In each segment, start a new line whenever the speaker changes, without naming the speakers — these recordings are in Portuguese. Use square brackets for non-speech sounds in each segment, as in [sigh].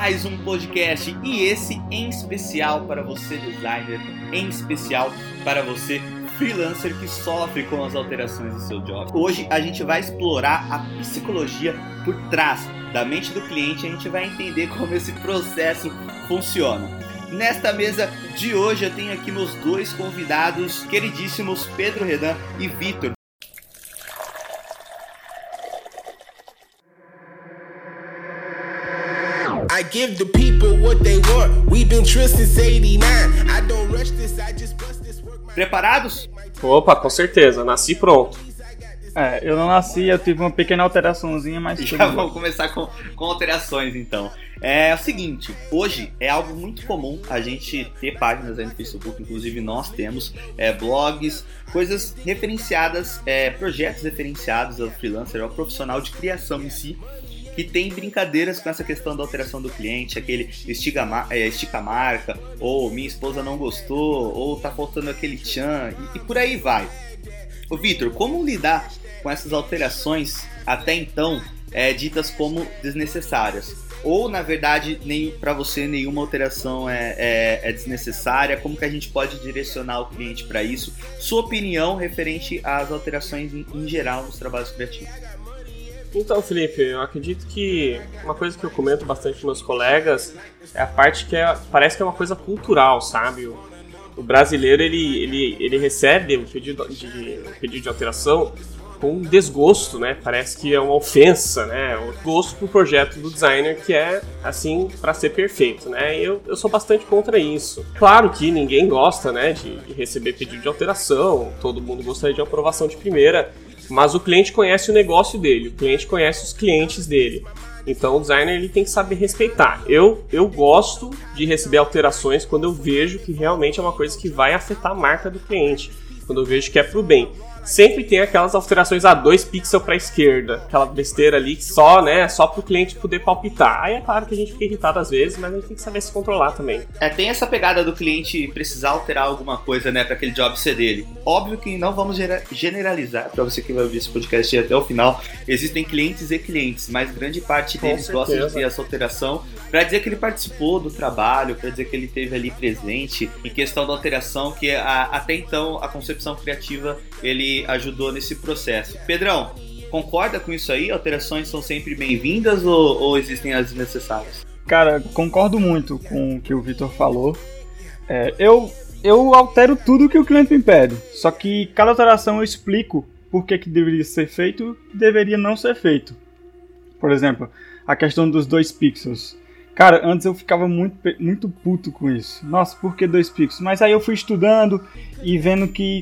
mais um podcast e esse em especial para você designer, em especial para você freelancer que sofre com as alterações do seu job. Hoje a gente vai explorar a psicologia por trás da mente do cliente, a gente vai entender como esse processo funciona. Nesta mesa de hoje eu tenho aqui meus dois convidados queridíssimos, Pedro Redan e Vitor. I give the people what they want. We've been since 89. I don't rush this, I just bust this work. Preparados?
Opa, com certeza, nasci pronto.
É, eu não nasci, eu tive uma pequena alteraçãozinha, mas. [laughs]
Já vamos começar com, com alterações então. É, o seguinte, hoje é algo muito comum a gente ter páginas aí no Facebook, inclusive nós temos é, blogs, coisas referenciadas, é, projetos referenciados ao freelancer, ao profissional de criação em si, que tem brincadeiras com essa questão da alteração do cliente, aquele estica, é, estica marca, ou minha esposa não gostou, ou tá faltando aquele tchan, e, e por aí vai. Ô Vitor, como lidar com essas alterações até então é, ditas como desnecessárias? Ou na verdade nem para você nenhuma alteração é, é, é, desnecessária? Como que a gente pode direcionar o cliente para isso? Sua opinião referente às alterações em, em geral nos trabalhos criativos?
Então, Felipe, eu acredito que uma coisa que eu comento bastante com meus colegas é a parte que é, parece que é uma coisa cultural, sabe? O, o brasileiro ele, ele, ele recebe o pedido de, um pedido de alteração com desgosto, né? Parece que é uma ofensa, né? O gosto pro projeto do designer que é assim para ser perfeito, né? Eu, eu sou bastante contra isso. Claro que ninguém gosta, né, de, de receber pedido de alteração, todo mundo gostaria de aprovação de primeira, mas o cliente conhece o negócio dele, o cliente conhece os clientes dele. Então o designer ele tem que saber respeitar. Eu, eu gosto de receber alterações quando eu vejo que realmente é uma coisa que vai afetar a marca do cliente, quando eu vejo que é pro bem sempre tem aquelas alterações a 2 pixels para a esquerda, aquela besteira ali que só, né, só para o cliente poder palpitar. Aí é claro que a gente fica irritado às vezes, mas a gente tem que saber se controlar também.
É, tem essa pegada do cliente precisar alterar alguma coisa, né, para aquele job ser dele. Óbvio que não vamos generalizar, para você que vai ouvir esse podcast até o final, existem clientes e clientes, mas grande parte deles gosta de ter essa alteração para dizer que ele participou do trabalho, para dizer que ele esteve ali presente em questão da alteração, que a, até então a concepção criativa ele ajudou nesse processo. Pedrão, concorda com isso aí? Alterações são sempre bem-vindas ou, ou, existem as necessárias?
Cara, concordo muito com o que o Vitor falou. É, eu, eu altero tudo que o cliente me pede, só que cada alteração eu explico por que, que deveria ser feito e deveria não ser feito. Por exemplo, a questão dos dois pixels. Cara, antes eu ficava muito, muito puto com isso. Nossa, por que dois pixels? Mas aí eu fui estudando e vendo que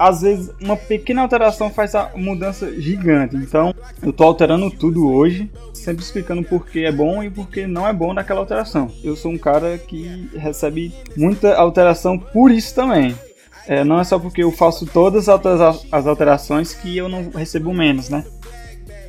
às vezes uma pequena alteração faz a mudança gigante. Então, eu tô alterando tudo hoje, sempre explicando por que é bom e por que não é bom naquela alteração. Eu sou um cara que recebe muita alteração por isso também. É, não é só porque eu faço todas as alterações que eu não recebo menos, né?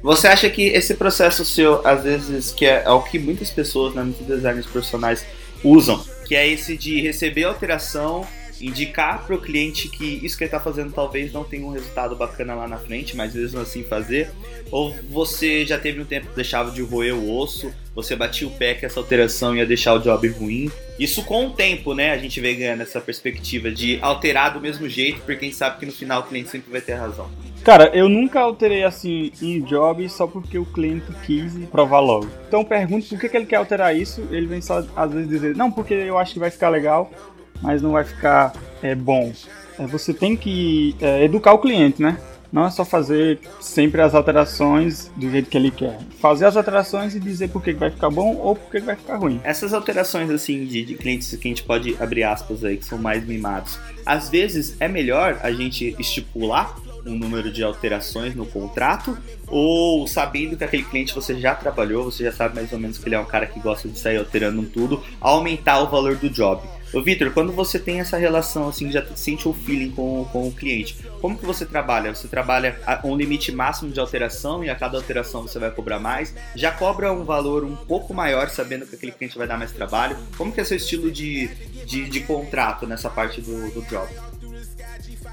Você acha que esse processo seu, às vezes, que é, é o que muitas pessoas, né, muitos designers profissionais usam, que é esse de receber alteração indicar para o cliente que isso que ele está fazendo talvez não tenha um resultado bacana lá na frente, mas mesmo assim fazer, ou você já teve um tempo que deixava de roer o osso, você batia o pé que essa alteração ia deixar o job ruim. Isso com o tempo, né? A gente vem ganhando essa perspectiva de alterar do mesmo jeito, porque gente sabe que no final o cliente sempre vai ter razão.
Cara, eu nunca alterei assim em job só porque o cliente quis provar logo. Então pergunto por que, que ele quer alterar isso, ele vem só às vezes dizer, não, porque eu acho que vai ficar legal, mas não vai ficar é, bom. É, você tem que é, educar o cliente, né? Não é só fazer sempre as alterações do jeito que ele quer. Fazer as alterações e dizer por que vai ficar bom ou por que vai ficar ruim.
Essas alterações assim de, de clientes que a gente pode abrir aspas aí, que são mais mimados. Às vezes é melhor a gente estipular um número de alterações no contrato ou sabendo que aquele cliente você já trabalhou, você já sabe mais ou menos que ele é um cara que gosta de sair alterando tudo, aumentar o valor do job. Ô Vitor, quando você tem essa relação assim, já sente o feeling com, com o cliente, como que você trabalha? Você trabalha um limite máximo de alteração e a cada alteração você vai cobrar mais? Já cobra um valor um pouco maior sabendo que aquele cliente vai dar mais trabalho? Como que é seu estilo de, de, de contrato nessa parte do, do job?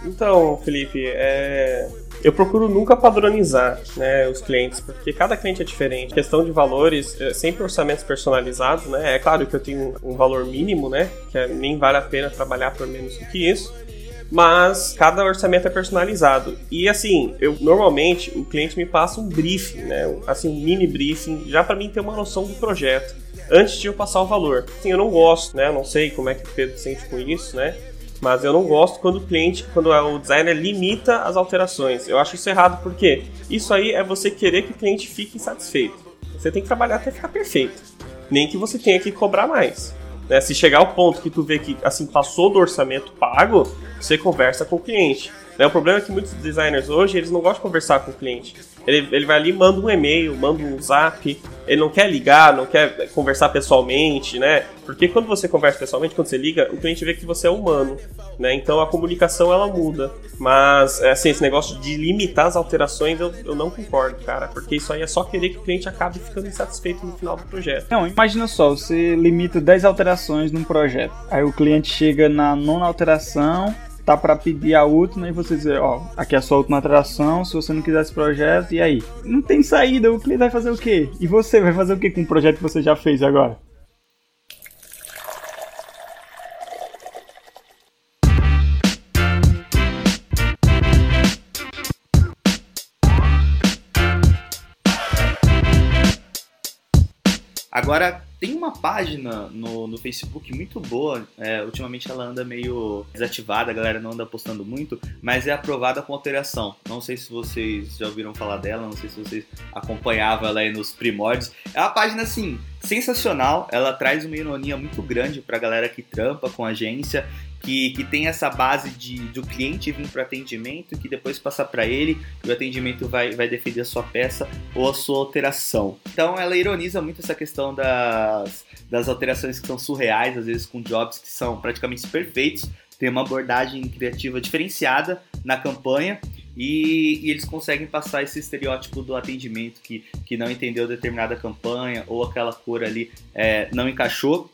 Então, Felipe, é... Eu procuro nunca padronizar né, os clientes, porque cada cliente é diferente. questão de valores, é sempre orçamentos personalizados, né? É claro que eu tenho um valor mínimo, né? Que é, nem vale a pena trabalhar por menos do que isso mas cada orçamento é personalizado. E assim, eu normalmente o cliente me passa um briefing, né? Assim, um mini briefing, já para mim ter uma noção do projeto antes de eu passar o valor. Assim, eu não gosto, né? Eu não sei como é que o Pedro sente com isso, né? Mas eu não gosto quando o cliente, quando o designer limita as alterações. Eu acho isso errado porque isso aí é você querer que o cliente fique satisfeito. Você tem que trabalhar até ficar perfeito. Nem que você tenha que cobrar mais. Né? Se chegar ao ponto que tu vê que assim passou do orçamento pago, você conversa com o cliente. Né? O problema é que muitos designers hoje eles não gostam de conversar com o cliente. Ele, ele vai ali, manda um e-mail, manda um zap, ele não quer ligar, não quer conversar pessoalmente, né? Porque quando você conversa pessoalmente, quando você liga, o cliente vê que você é humano, né? Então a comunicação ela muda. Mas, é, assim, esse negócio de limitar as alterações eu, eu não concordo, cara, porque isso aí é só querer que o cliente acabe ficando insatisfeito no final do projeto.
Não, imagina só, você limita 10 alterações num projeto. Aí o cliente chega na nona alteração, tá para pedir a última e você dizer, ó, aqui é a sua última atração, se você não quiser esse projeto, e aí? Não tem saída, o cliente vai fazer o quê? E você vai fazer o quê com o projeto que você já fez agora?
Agora, tem uma página no, no Facebook muito boa, é, ultimamente ela anda meio desativada, a galera não anda postando muito, mas é aprovada com alteração. Não sei se vocês já ouviram falar dela, não sei se vocês acompanhavam ela aí nos primórdios. É uma página assim, sensacional, ela traz uma ironia muito grande pra galera que trampa com agência que, que tem essa base de do cliente vir para atendimento, que depois passar para ele e o atendimento vai, vai defender a sua peça ou a sua alteração. Então ela ironiza muito essa questão das, das alterações que são surreais, às vezes com jobs que são praticamente perfeitos, tem uma abordagem criativa diferenciada na campanha e, e, eles conseguem passar esse estereótipo do atendimento que, que não entendeu determinada campanha ou aquela cor ali é, não encaixou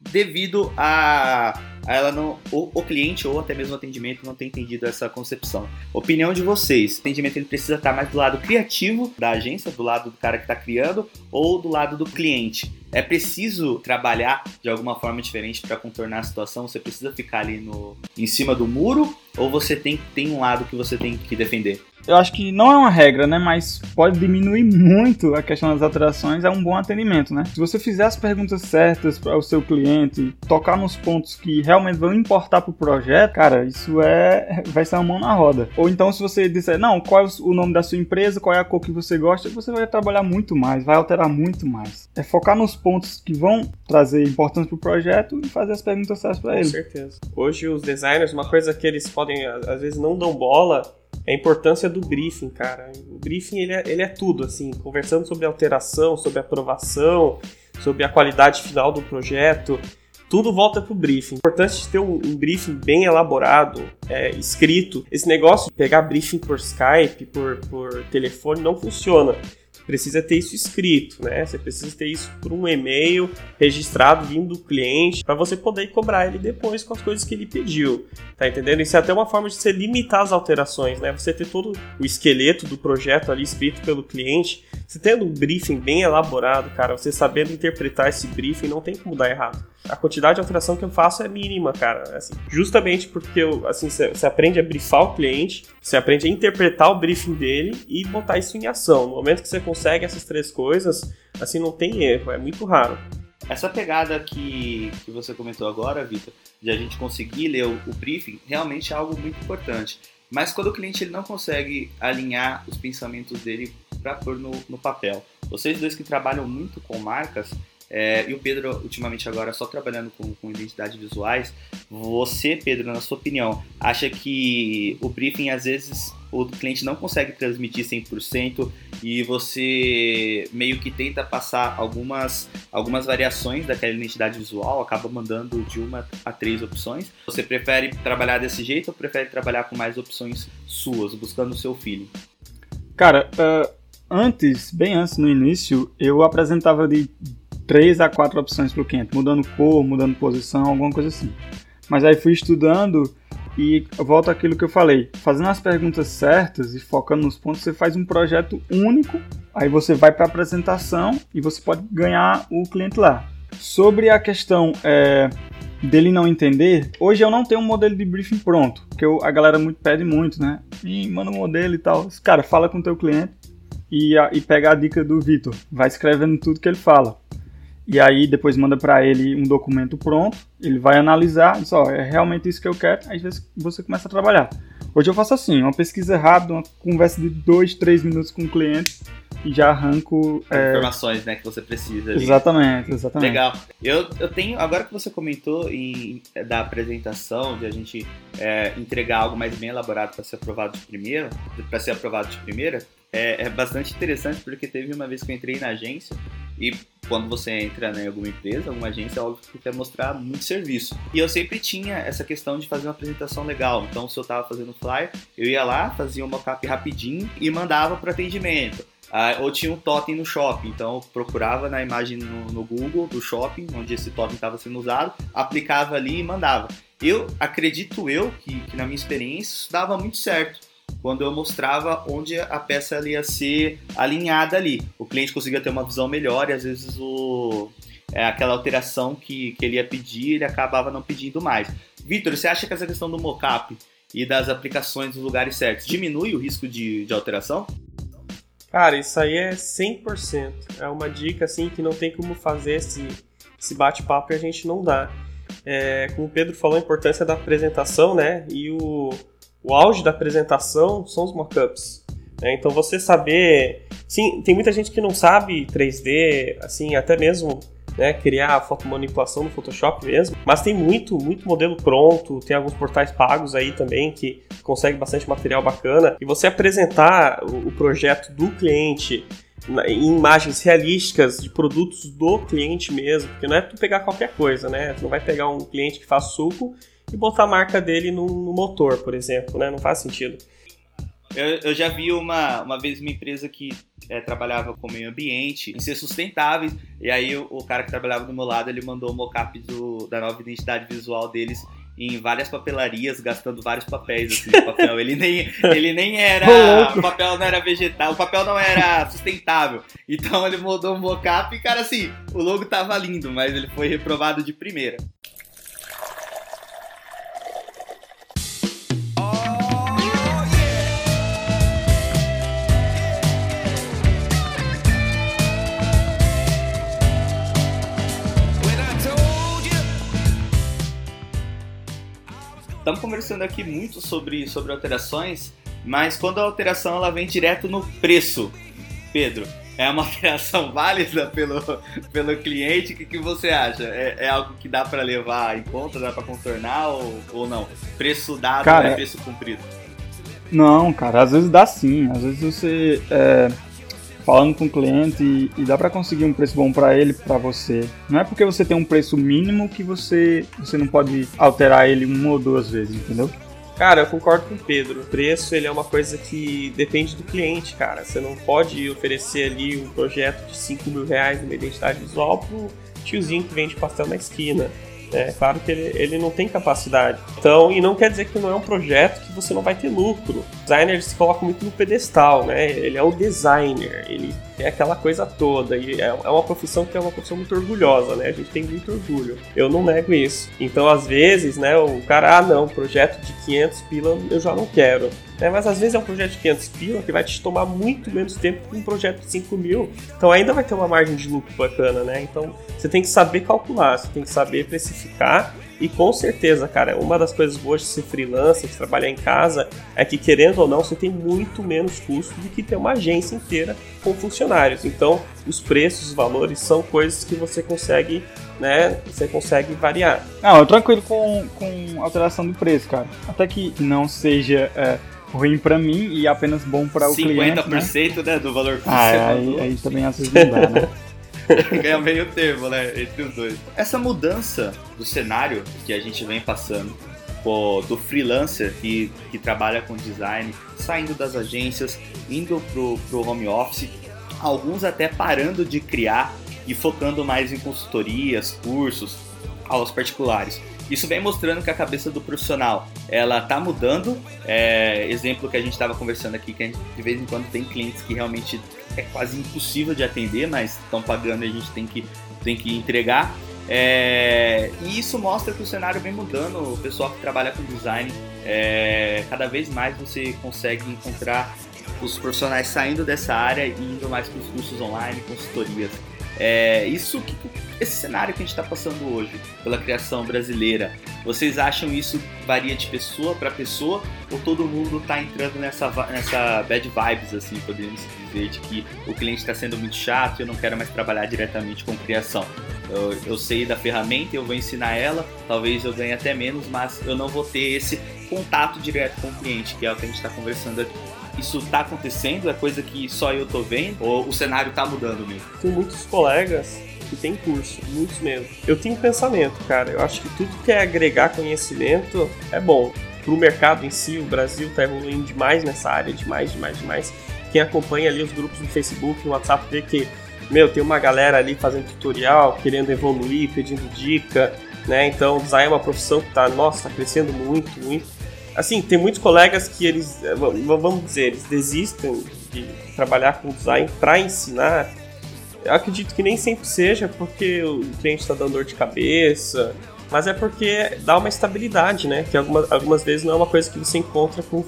devido a ela não o, o, cliente ou até mesmo o atendimento não ter entendido essa concepção. Opinião de vocês: o atendimento ele precisa estar mais do lado criativo da agência, do lado do cara que está criando ou do lado do cliente? É preciso trabalhar de alguma forma diferente para contornar a situação? Você precisa ficar ali no em cima do muro ou você tem tem um lado que você tem que defender?
Eu acho que não é uma regra, né? Mas pode diminuir muito a questão das alterações, é um bom atendimento, né? Se você fizer as perguntas certas para o seu cliente, tocar nos pontos que realmente vão importar para o projeto, cara, isso é vai ser uma mão na roda. Ou então se você disser, não, qual é o nome da sua empresa, qual é a cor que você gosta, você vai trabalhar muito mais, vai alterar muito mais. É focar nos pontos que vão trazer importância para o projeto e fazer as perguntas certas para ele. Com
certeza. Hoje os designers, uma coisa que eles podem às vezes não dão bola a importância do briefing, cara. O briefing ele é, ele é tudo, assim, conversando sobre alteração, sobre aprovação, sobre a qualidade final do projeto. Tudo volta pro briefing. É importante ter um, um briefing bem elaborado, é, escrito. Esse negócio de pegar briefing por Skype, por, por telefone, não funciona precisa ter isso escrito, né? Você precisa ter isso por um e-mail registrado vindo do cliente para você poder cobrar ele depois com as coisas que ele pediu. Tá entendendo? Isso é até uma forma de você limitar as alterações, né? Você ter todo o esqueleto do projeto ali escrito pelo cliente, você tendo um briefing bem elaborado, cara, você sabendo interpretar esse briefing, não tem como dar errado a quantidade de alteração que eu faço é mínima, cara. Assim, justamente porque eu, assim, você aprende a briefar o cliente, você aprende a interpretar o briefing dele e botar isso em ação. No momento que você consegue essas três coisas, assim, não tem erro, é muito raro.
Essa pegada que, que você comentou agora, Vitor, de a gente conseguir ler o, o briefing, realmente é algo muito importante. Mas quando o cliente ele não consegue alinhar os pensamentos dele para pôr no, no papel. Vocês dois que trabalham muito com marcas, é, e o Pedro, ultimamente agora, só trabalhando com, com identidades visuais. Você, Pedro, na sua opinião, acha que o briefing, às vezes, o cliente não consegue transmitir 100% e você meio que tenta passar algumas, algumas variações daquela identidade visual, acaba mandando de uma a três opções. Você prefere trabalhar desse jeito ou prefere trabalhar com mais opções suas, buscando o seu feeling?
Cara, uh, antes, bem antes no início, eu apresentava de três a quatro opções para o cliente, mudando cor, mudando posição, alguma coisa assim. Mas aí fui estudando E volta àquilo que eu falei, fazendo as perguntas certas e focando nos pontos, você faz um projeto único, aí você vai para a apresentação e você pode ganhar o cliente lá. Sobre a questão é, dele não entender, hoje eu não tenho um modelo de briefing pronto, porque a galera muito pede muito, né? E manda um modelo e tal. Cara, fala com o teu cliente e, a, e pega a dica do Vitor, vai escrevendo tudo que ele fala. E aí depois manda para ele um documento pronto, ele vai analisar, diz, ó, é realmente isso que eu quero, aí você começa a trabalhar. Hoje eu faço assim, uma pesquisa rápida, uma conversa de dois, três minutos com o cliente e já arranco
é... informações, né, que você precisa. Ali.
Exatamente, exatamente.
Legal. Eu, eu tenho agora que você comentou em, da apresentação, de a gente é, entregar algo mais bem elaborado para ser aprovado de primeira, para ser aprovado de primeira, é, é bastante interessante porque teve uma vez que eu entrei na agência e quando você entra né, em alguma empresa, alguma agência, é óbvio que quer mostrar muito serviço. E eu sempre tinha essa questão de fazer uma apresentação legal. Então, se eu estava fazendo flyer, eu ia lá, fazia um mockup rapidinho e mandava para atendimento. Ah, ou tinha um totem no shopping, então eu procurava na imagem no, no Google do shopping, onde esse totem estava sendo usado, aplicava ali e mandava. Eu acredito eu que, que na minha experiência isso dava muito certo quando eu mostrava onde a peça ia ser alinhada ali. O cliente conseguia ter uma visão melhor e às vezes o, é, aquela alteração que, que ele ia pedir, ele acabava não pedindo mais. Vitor, você acha que essa questão do mockup e das aplicações nos lugares certos diminui o risco de, de alteração?
Cara, isso aí é 100%. É uma dica assim que não tem como fazer esse, esse bate-papo e a gente não dá. É, como o Pedro falou, a importância da apresentação, né? E o, o auge da apresentação são os mockups. Né? Então você saber. Sim, tem muita gente que não sabe 3D, assim, até mesmo né, criar fotomanipulação no Photoshop mesmo, mas tem muito, muito modelo pronto, tem alguns portais pagos aí também que consegue bastante material bacana. E você apresentar o projeto do cliente em imagens realísticas de produtos do cliente mesmo, porque não é tu pegar qualquer coisa, né? Tu não vai pegar um cliente que faz suco e botar a marca dele no, no motor, por exemplo, né? Não faz sentido.
Eu, eu, já vi uma, uma vez uma empresa que é, trabalhava com meio ambiente, em ser sustentáveis, e aí o, o, cara que trabalhava do meu lado, ele mandou o um mockup da nova identidade visual deles em várias papelarias, gastando vários papéis assim, papel. Ele nem, ele nem era. o papel não era vegetal, o papel não era sustentável. Então ele mandou um mockup e, cara, assim, o logo tava lindo, mas ele foi reprovado de primeira. Estamos conversando aqui muito sobre, sobre alterações, mas quando a alteração ela vem direto no preço, Pedro, é uma [laughs] alteração válida pelo, pelo cliente? O que, que você acha? É, é algo que dá para levar em conta, dá para contornar ou, ou não? Preço dado cara, é preço cumprido?
Não, cara, às vezes dá sim. Às vezes você é, falando com o cliente e, e dá para conseguir um preço bom para ele, para você. Não é porque você tem um preço mínimo que você, você não pode alterar ele uma ou duas vezes, entendeu?
Cara, eu concordo com o Pedro. O preço ele é uma coisa que depende do cliente, cara. Você não pode oferecer ali um projeto de 5 mil reais numa identidade visual pro tiozinho que vende pastel na esquina. É claro que ele, ele não tem capacidade. Então, e não quer dizer que não é um projeto que você não vai ter lucro. O designer se coloca muito no pedestal, né? Ele é o designer, ele é aquela coisa toda. E é, é uma profissão que é uma profissão muito orgulhosa, né? A gente tem muito orgulho. Eu não nego isso. Então, às vezes, né, o cara, ah, não, projeto de 500 pila eu já não quero. É, mas às vezes é um projeto de 500 pila que vai te tomar muito menos tempo que um projeto de 5 mil. Então ainda vai ter uma margem de lucro bacana, né? Então você tem que saber calcular, você tem que saber precificar. E com certeza, cara, uma das coisas boas de ser freelancer, de trabalhar em casa, é que querendo ou não, você tem muito menos custo do que ter uma agência inteira com funcionários. Então, os preços, os valores são coisas que você consegue né, você consegue variar.
Não, eu tranquilo com, com alteração do preço, cara. Até que não seja é, ruim para mim e apenas bom para o cliente. 50%
né? né, do valor que
ah, você aí, aí também às vezes não dá, né? [laughs]
Ganha meio termo, né? Entre os dois. Essa mudança do cenário que a gente vem passando, pô, do freelancer que, que trabalha com design, saindo das agências, indo pro, pro home office, alguns até parando de criar e focando mais em consultorias, cursos, aulas particulares. Isso vem mostrando que a cabeça do profissional ela tá mudando. É, exemplo que a gente estava conversando aqui, que gente, de vez em quando tem clientes que realmente é quase impossível de atender, mas estão pagando e a gente tem que, tem que entregar. É, e isso mostra que o cenário vem mudando. O pessoal que trabalha com design, é, cada vez mais você consegue encontrar os profissionais saindo dessa área e indo mais para os cursos online, consultorias. É, isso que, esse cenário que a gente está passando hoje pela criação brasileira, vocês acham isso varia de pessoa para pessoa ou todo mundo está entrando nessa, nessa bad vibes, assim, podemos dizer, de que o cliente está sendo muito chato eu não quero mais trabalhar diretamente com criação? Eu, eu sei da ferramenta, eu vou ensinar ela, talvez eu ganhe até menos, mas eu não vou ter esse contato direto com o cliente, que é o que a gente está conversando aqui isso tá acontecendo? É coisa que só eu tô vendo? Ou o cenário tá mudando mesmo?
Tem muitos colegas que tem curso, muitos mesmo. Eu tenho um pensamento, cara. Eu acho que tudo que é agregar conhecimento é bom. Pro mercado em si, o Brasil tá evoluindo demais nessa área, demais, demais, demais. Quem acompanha ali os grupos no Facebook, no WhatsApp, vê que, meu, tem uma galera ali fazendo tutorial, querendo evoluir, pedindo dica, né? Então, design é uma profissão que tá, nossa, tá crescendo muito, muito assim, tem muitos colegas que eles, eh, vamos dizer, eles desistem de trabalhar com design para ensinar. Eu acredito que nem sempre seja porque o cliente está dando dor de cabeça, mas é porque dá uma estabilidade, né? Que algumas, algumas vezes não é uma coisa que você encontra com o.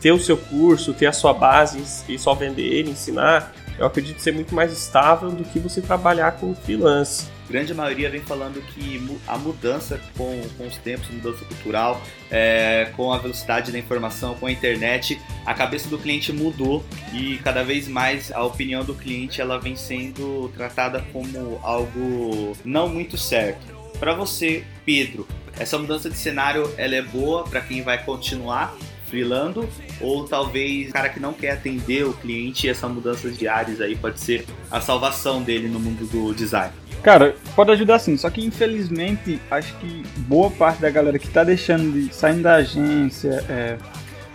Ter o seu curso, ter a sua base e só vender ele, ensinar, eu acredito ser muito mais estável do que você trabalhar com freelance
grande maioria vem falando que a mudança com, com os tempos, mudança cultural, é, com a velocidade da informação, com a internet, a cabeça do cliente mudou e cada vez mais a opinião do cliente ela vem sendo tratada como algo não muito certo. Para você, Pedro, essa mudança de cenário ela é boa para quem vai continuar freelando ou talvez o cara que não quer atender o cliente essa mudança de áreas aí pode ser a salvação dele no mundo do design.
Cara, pode ajudar sim, só que infelizmente acho que boa parte da galera que tá deixando de saindo da agência, é,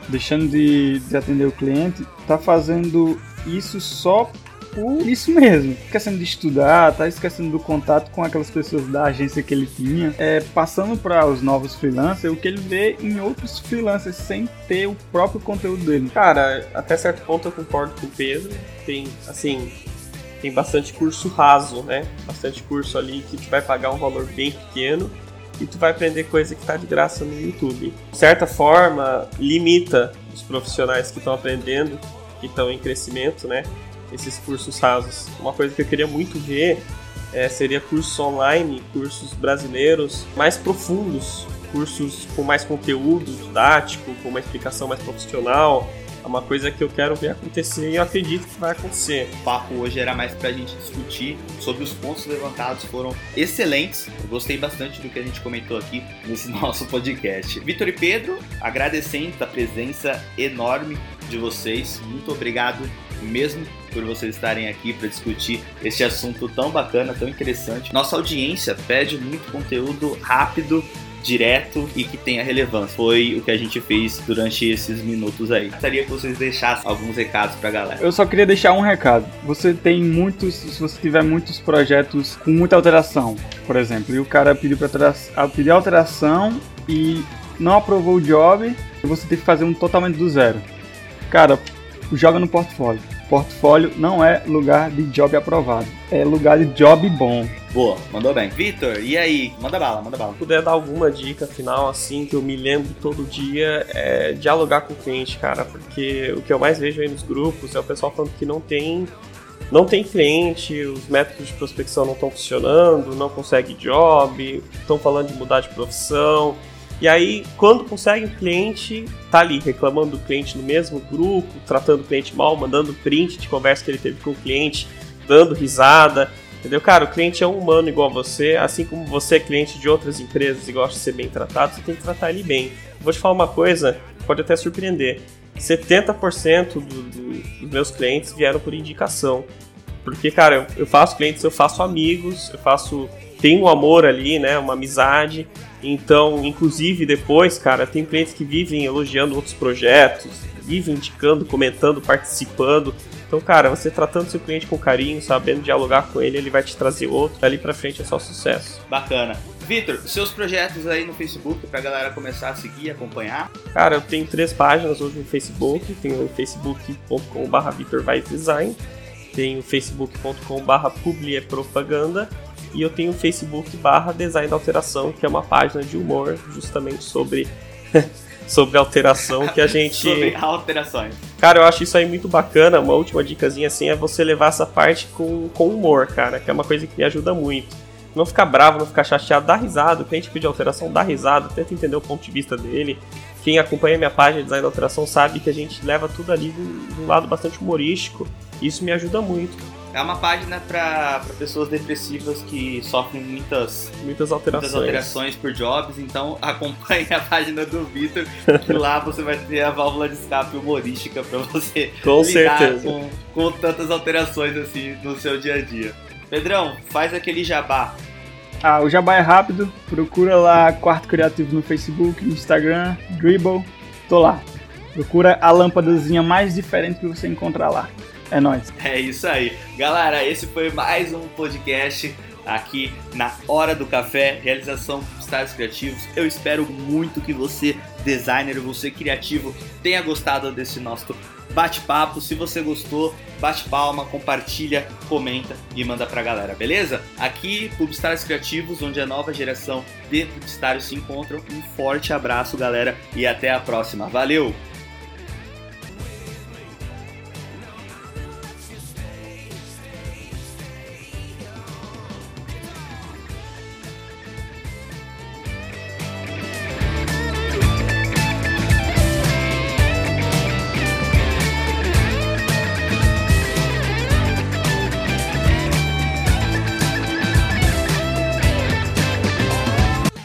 deixando de, de atender o cliente, tá fazendo isso só por isso mesmo. Esquecendo de estudar, tá esquecendo do contato com aquelas pessoas da agência que ele tinha, é, passando para os novos freelancers o que ele vê em outros freelancers sem ter o próprio conteúdo dele.
Cara, até certo ponto eu concordo com o Pedro. Tem, assim, tem bastante curso raso, né? Bastante curso ali que tu vai pagar um valor bem pequeno e tu vai aprender coisa que está de graça no YouTube. De certa forma, limita os profissionais que estão aprendendo, que estão em crescimento, né? Esses cursos rasos. Uma coisa que eu queria muito ver é, seria cursos online, cursos brasileiros mais profundos, cursos com mais conteúdo didático, com uma explicação mais profissional, é uma coisa que eu quero ver acontecer e eu acredito que vai acontecer.
O papo hoje era mais pra gente discutir sobre os pontos levantados, foram excelentes. Eu gostei bastante do que a gente comentou aqui nesse [laughs] nosso podcast. Vitor e Pedro, agradecendo a presença enorme de vocês. Muito obrigado mesmo por vocês estarem aqui para discutir esse assunto tão bacana, tão interessante. Nossa audiência pede muito conteúdo rápido, direto e que tenha relevância. Foi o que a gente fez durante esses minutos aí. Gostaria que vocês deixassem alguns recados pra galera.
Eu só queria deixar um recado. Você tem muitos, se você tiver muitos projetos com muita alteração, por exemplo, e o cara pediu para pedir alteração e não aprovou o job, você tem que fazer um totalmente do zero. Cara, joga no portfólio. Portfólio não é lugar de job aprovado, é lugar de job bom.
Boa, mandou bem. Vitor, e aí? Manda bala, manda bala.
Se puder dar alguma dica final, assim, que eu me lembro todo dia, é dialogar com o cliente, cara, porque o que eu mais vejo aí nos grupos é o pessoal falando que não tem não tem cliente, os métodos de prospecção não estão funcionando, não consegue job, estão falando de mudar de profissão. E aí, quando consegue o cliente, tá ali reclamando do cliente no mesmo grupo, tratando o cliente mal, mandando print de conversa que ele teve com o cliente, dando risada. Entendeu? Cara, o cliente é um humano igual a você, assim como você é cliente de outras empresas e gosta de ser bem tratado, você tem que tratar ele bem. Vou te falar uma coisa, pode até surpreender. 70% do, do, dos meus clientes vieram por indicação. Porque, cara, eu, eu faço clientes, eu faço amigos, eu faço. Tem um amor ali, né? Uma amizade. Então, inclusive depois, cara, tem clientes que vivem elogiando outros projetos, vivem indicando, comentando, participando. Então, cara, você tratando seu cliente com carinho, sabendo dialogar com ele, ele vai te trazer outro. Dali pra frente é só sucesso.
Bacana. Vitor, seus projetos aí no Facebook pra galera começar a seguir e acompanhar?
Cara, eu tenho três páginas hoje no Facebook. Tenho o facebook.com.br vitorvaisdesign, tenho o facebook.com.br publiepropaganda e eu tenho o facebook barra design da alteração, que é uma página de humor justamente sobre [laughs] sobre alteração que a gente.
sobre alterações.
Cara, eu acho isso aí muito bacana. Uma última dicasinha assim é você levar essa parte com, com humor, cara, que é uma coisa que me ajuda muito. Não ficar bravo, não ficar chateado, dá risada. O cliente pedir alteração, dá risada, tenta entender o ponto de vista dele. Quem acompanha minha página de design da alteração sabe que a gente leva tudo ali de um lado bastante humorístico. Isso me ajuda muito.
É uma página para pessoas depressivas que sofrem muitas,
muitas, alterações.
muitas alterações por jobs. Então [laughs] acompanhe a página do Vitor, que lá você vai ter a válvula de escape humorística para você [laughs]
com lidar certeza.
Com, com tantas alterações assim no seu dia a dia. Pedrão, faz aquele jabá.
Ah, o jabá é rápido. Procura lá Quarto Criativo no Facebook, no Instagram, Dribble. Tô lá. Procura a lâmpadazinha mais diferente que você encontrar lá. É nóis.
É isso aí. Galera, esse foi mais um podcast aqui na Hora do Café, realização Estados Criativos. Eu espero muito que você, designer, você criativo, tenha gostado desse nosso bate-papo. Se você gostou, bate palma, compartilha, comenta e manda pra galera, beleza? Aqui, Publicitários Criativos, onde a nova geração de publicitários se encontram. Um forte abraço, galera, e até a próxima. Valeu!